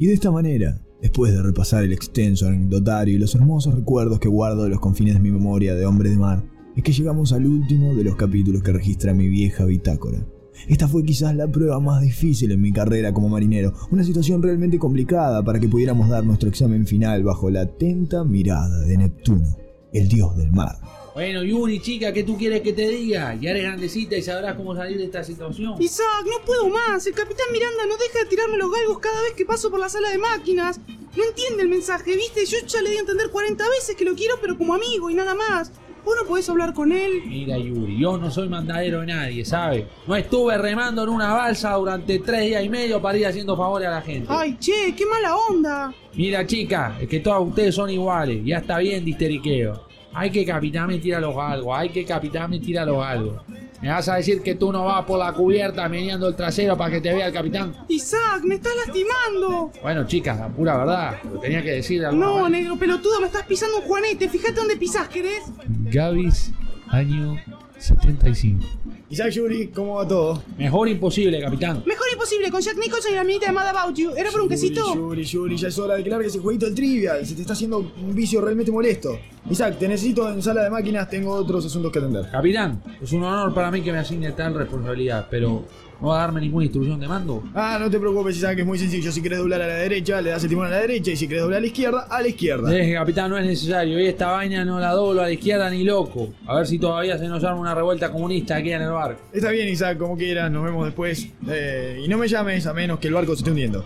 Y de esta manera, después de repasar el extenso anecdotario y los hermosos recuerdos que guardo de los confines de mi memoria de hombre de mar, es que llegamos al último de los capítulos que registra mi vieja bitácora. Esta fue quizás la prueba más difícil en mi carrera como marinero, una situación realmente complicada para que pudiéramos dar nuestro examen final bajo la atenta mirada de Neptuno, el dios del mar. Bueno, Yuri, chica, ¿qué tú quieres que te diga? Ya eres grandecita y sabrás cómo salir de esta situación. Isaac, no puedo más. El capitán Miranda no deja de tirarme los galgos cada vez que paso por la sala de máquinas. No entiende el mensaje, ¿viste? Yo ya le di a entender 40 veces que lo quiero, pero como amigo y nada más. ¿Vos no podés hablar con él? Mira, Yuri, yo no soy mandadero de nadie, ¿sabes? No estuve remando en una balsa durante tres días y medio para ir haciendo favores a la gente. Ay, che, qué mala onda. Mira, chica, es que todos ustedes son iguales. Ya está bien disteriqueo. Hay que capitán me tira los galgos, hay que capitán me tira los galgos. ¿Me vas a decir que tú no vas por la cubierta meneando el trasero para que te vea el capitán? Isaac, me estás lastimando. Bueno, chicas, la pura verdad, lo tenía que decir de alguna No, manera. negro pelotudo, me estás pisando un juanete. Fíjate dónde pisás, ¿querés? Gavis, año 75. Isaac Yuri, ¿cómo va todo? Mejor imposible, capitán. Mejor imposible, con Jack Nicholson y la minita de Mad About You. ¿Era por un quesito? Yuri, Yuri, ya es hora de que largues ese jueguito del trivial. Se te está haciendo un vicio realmente molesto. Isaac, te necesito en sala de máquinas, tengo otros asuntos que atender. Capitán, es un honor para mí que me asigne tal responsabilidad, pero ¿no va a darme ninguna instrucción de mando? Ah, no te preocupes, Isaac, es muy sencillo. Si querés doblar a la derecha, le das el timón a la derecha. Y si querés doblar a la izquierda, a la izquierda. Deje, capitán, no es necesario. Y esta vaina no la doblo a la izquierda ni loco. A ver si todavía se nos arma una revuelta comunista aquí en el barco. Está bien, Isaac, como quieras, nos vemos después. Eh, y no me llames a menos que el barco se esté hundiendo.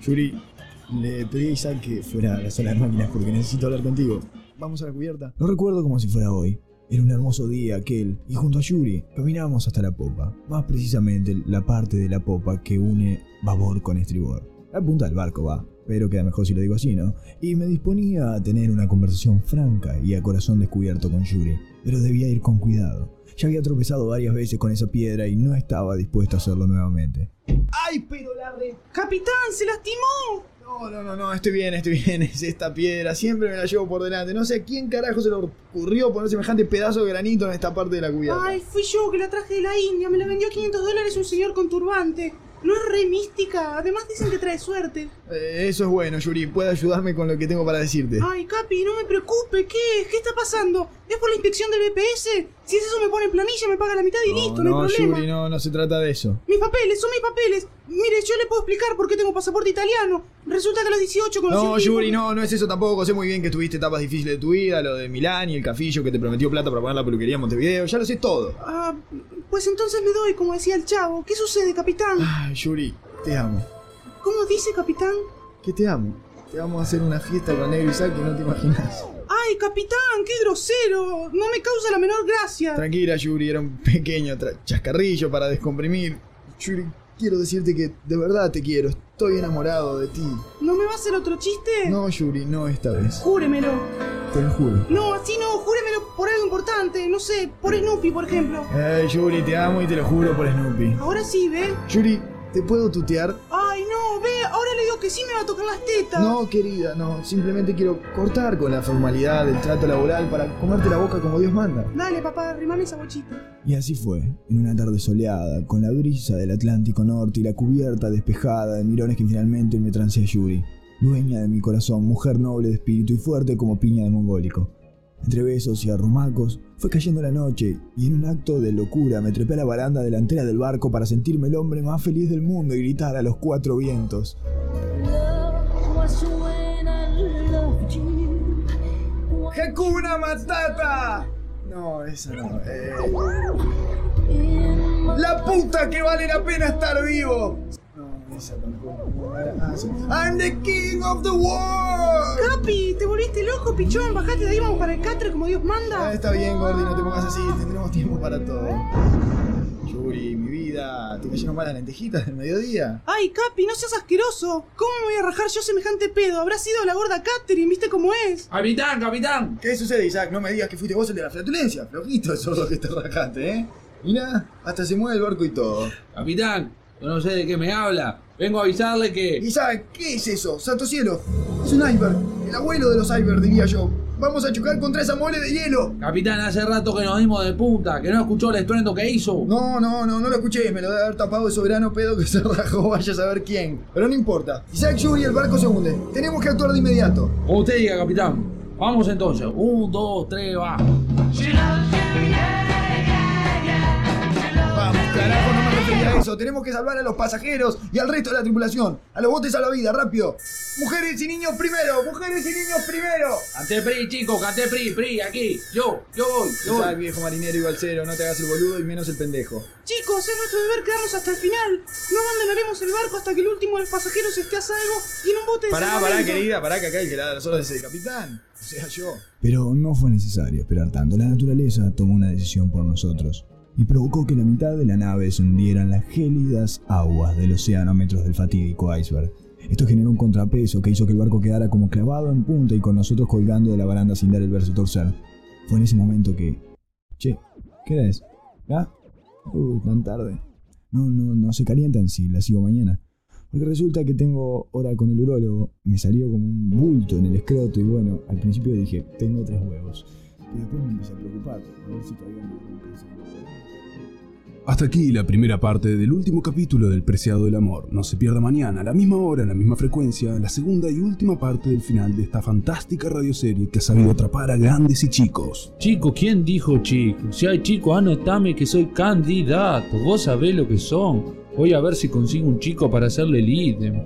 Yuri, le pedí a Isaac que fuera a la sala de máquinas porque necesito hablar contigo. Vamos a la cubierta. Lo recuerdo como si fuera hoy. Era un hermoso día aquel, y junto a Yuri caminábamos hasta la popa, más precisamente la parte de la popa que une babor con estribor. La punta del barco va, pero queda mejor si lo digo así, ¿no? Y me disponía a tener una conversación franca y a corazón descubierto con Yuri, pero debía ir con cuidado. Ya había tropezado varias veces con esa piedra y no estaba dispuesto a hacerlo nuevamente. ¡Ay, pero la re... ¡Capitán, se lastimó! No, no, no, no, estoy bien, estoy bien. Es esta piedra, siempre me la llevo por delante. No sé a quién carajo se le ocurrió poner semejante pedazo de granito en esta parte de la cubierta. Ay, fui yo que la traje de la India. Me la vendió a 500 dólares un señor con turbante. No es re mística. Además dicen que trae suerte. Eh, eso es bueno, Yuri. Puede ayudarme con lo que tengo para decirte. Ay, Capi, no me preocupe. ¿Qué? ¿Qué está pasando? ¿Es por la inspección del BPS? Si es eso me pone en planilla, me paga la mitad y listo, no, no, hay problema. Yuri, no, no se trata de eso. Mis papeles, son mis papeles. Mire, yo le puedo explicar por qué tengo pasaporte italiano. Resulta que a los 18 conocí No, un tipo Yuri, que- no, no es eso tampoco. Sé muy bien que tuviste etapas difíciles de tu vida, lo de Milán y el cafillo que te prometió plata para poner la peluquería en Montevideo. Ya lo sé todo. Ah, pues entonces me doy, como decía el chavo. ¿Qué sucede, capitán? Ay, Yuri, te amo. ¿Cómo dice, capitán? Que te amo. Te vamos a hacer una fiesta con Negro Isaac que no te imaginas. Ay, capitán, qué grosero. No me causa la menor gracia. Tranquila, Yuri, era un pequeño chascarrillo para descomprimir. Yuri, quiero decirte que de verdad te quiero. Estoy enamorado de ti. ¿No me va a hacer otro chiste? No, Yuri, no esta vez. Júremelo. Te lo juro. No, así no, júremelo por algo importante. No sé, por Snoopy, por ejemplo. Ay, Yuri, te amo y te lo juro por Snoopy. Ahora sí, ¿ve? Yuri, ¿te puedo tutear? Ay, no, ve, ahora le digo que sí me va a tocar las tetas. No, querida, no. Simplemente quiero cortar con la formalidad del trato laboral para comerte la boca como Dios manda. Dale, papá, arrimame esa bochita. Y así fue, en una tarde soleada, con la brisa del Atlántico Norte y la cubierta despejada de mirones que finalmente me trancé a Yuri, dueña de mi corazón, mujer noble de espíritu y fuerte como piña de mongólico. Entre besos y arrumacos, fue cayendo la noche y en un acto de locura me trepé a la baranda delantera del barco para sentirme el hombre más feliz del mundo y gritar a los cuatro vientos. ¡Hakuna Matata! No, esa no. eh, ¡La puta que vale la pena estar vivo! I'm the king of the world. Capi, ¿te volviste loco, pichón? Bajate de ahí, vamos para el catre como Dios Ah, manda. está bien, Gordy, no te pongas así, tendremos tiempo para todo. Yuri, mi vida, ¿te cayeron mal las lentejitas del mediodía? Ay, Capi, no seas asqueroso. ¿Cómo me voy a rajar yo semejante pedo? Habrá sido la gorda Catherine, ¿viste cómo es? Capitán, capitán. ¿Qué sucede, Isaac? No me digas que fuiste vos el de la flatulencia. Flojito el sordo que te rajaste, ¿eh? Mira, hasta se mueve el barco y todo. Capitán, no sé de qué me habla. Vengo a avisarle que... Isaac, ¿qué es eso? ¡Santo cielo! Es un iceberg. El abuelo de los icebergs, diría yo. Vamos a chocar contra esa mole de hielo. Capitán, hace rato que nos dimos de punta, que no escuchó el estruendo que hizo. No, no, no, no lo escuché. Me lo debe haber tapado el soberano pedo que se rajó. Vaya a saber quién. Pero no importa. Isaac Yuri, el barco se hunde. Tenemos que actuar de inmediato. Como usted diga, capitán. Vamos entonces. Un, dos, tres, va. Vamos, carajo, no me refería a eso. Tenemos que salvar a los pasajeros y al resto de la tripulación. A los botes a la vida, rápido. Mujeres y niños primero. Mujeres y niños primero. Cante PRI, chicos, cante PRI, PRI, aquí. Yo, yo voy, yo voy. viejo marinero y balsero, no te hagas el boludo y menos el pendejo. Chicos, es nuestro deber quedarnos hasta el final. No abandonaremos el barco hasta que el último de los pasajeros esté a salvo y en un bote de Pará, pará, querida, pará, que acá el que la da las órdenes es el capitán. O sea, yo. Pero no fue necesario esperar tanto. La naturaleza tomó una decisión por nosotros y provocó que la mitad de la nave se hundiera en las gélidas aguas del océano a metros del fatídico iceberg. Esto generó un contrapeso que hizo que el barco quedara como clavado en punta y con nosotros colgando de la baranda sin dar el verso torcer. Fue en ese momento que... Che, ¿qué es? ¿Ah? Uh, tan tarde. No, no, no se calientan si la sigo mañana. Porque resulta que tengo hora con el urólogo, me salió como un bulto en el escroto y bueno, al principio dije, tengo tres huevos. Pero después a a ver si todavía no. Hasta aquí la primera parte del último capítulo del Preciado del Amor. No se pierda mañana, a la misma hora, en la misma frecuencia, la segunda y última parte del final de esta fantástica radioserie que ha sabido atrapar a grandes y chicos. Chico, ¿quién dijo chico? Si hay chico, anotame que soy candidato. Vos sabés lo que son. Voy a ver si consigo un chico para hacerle el ítem.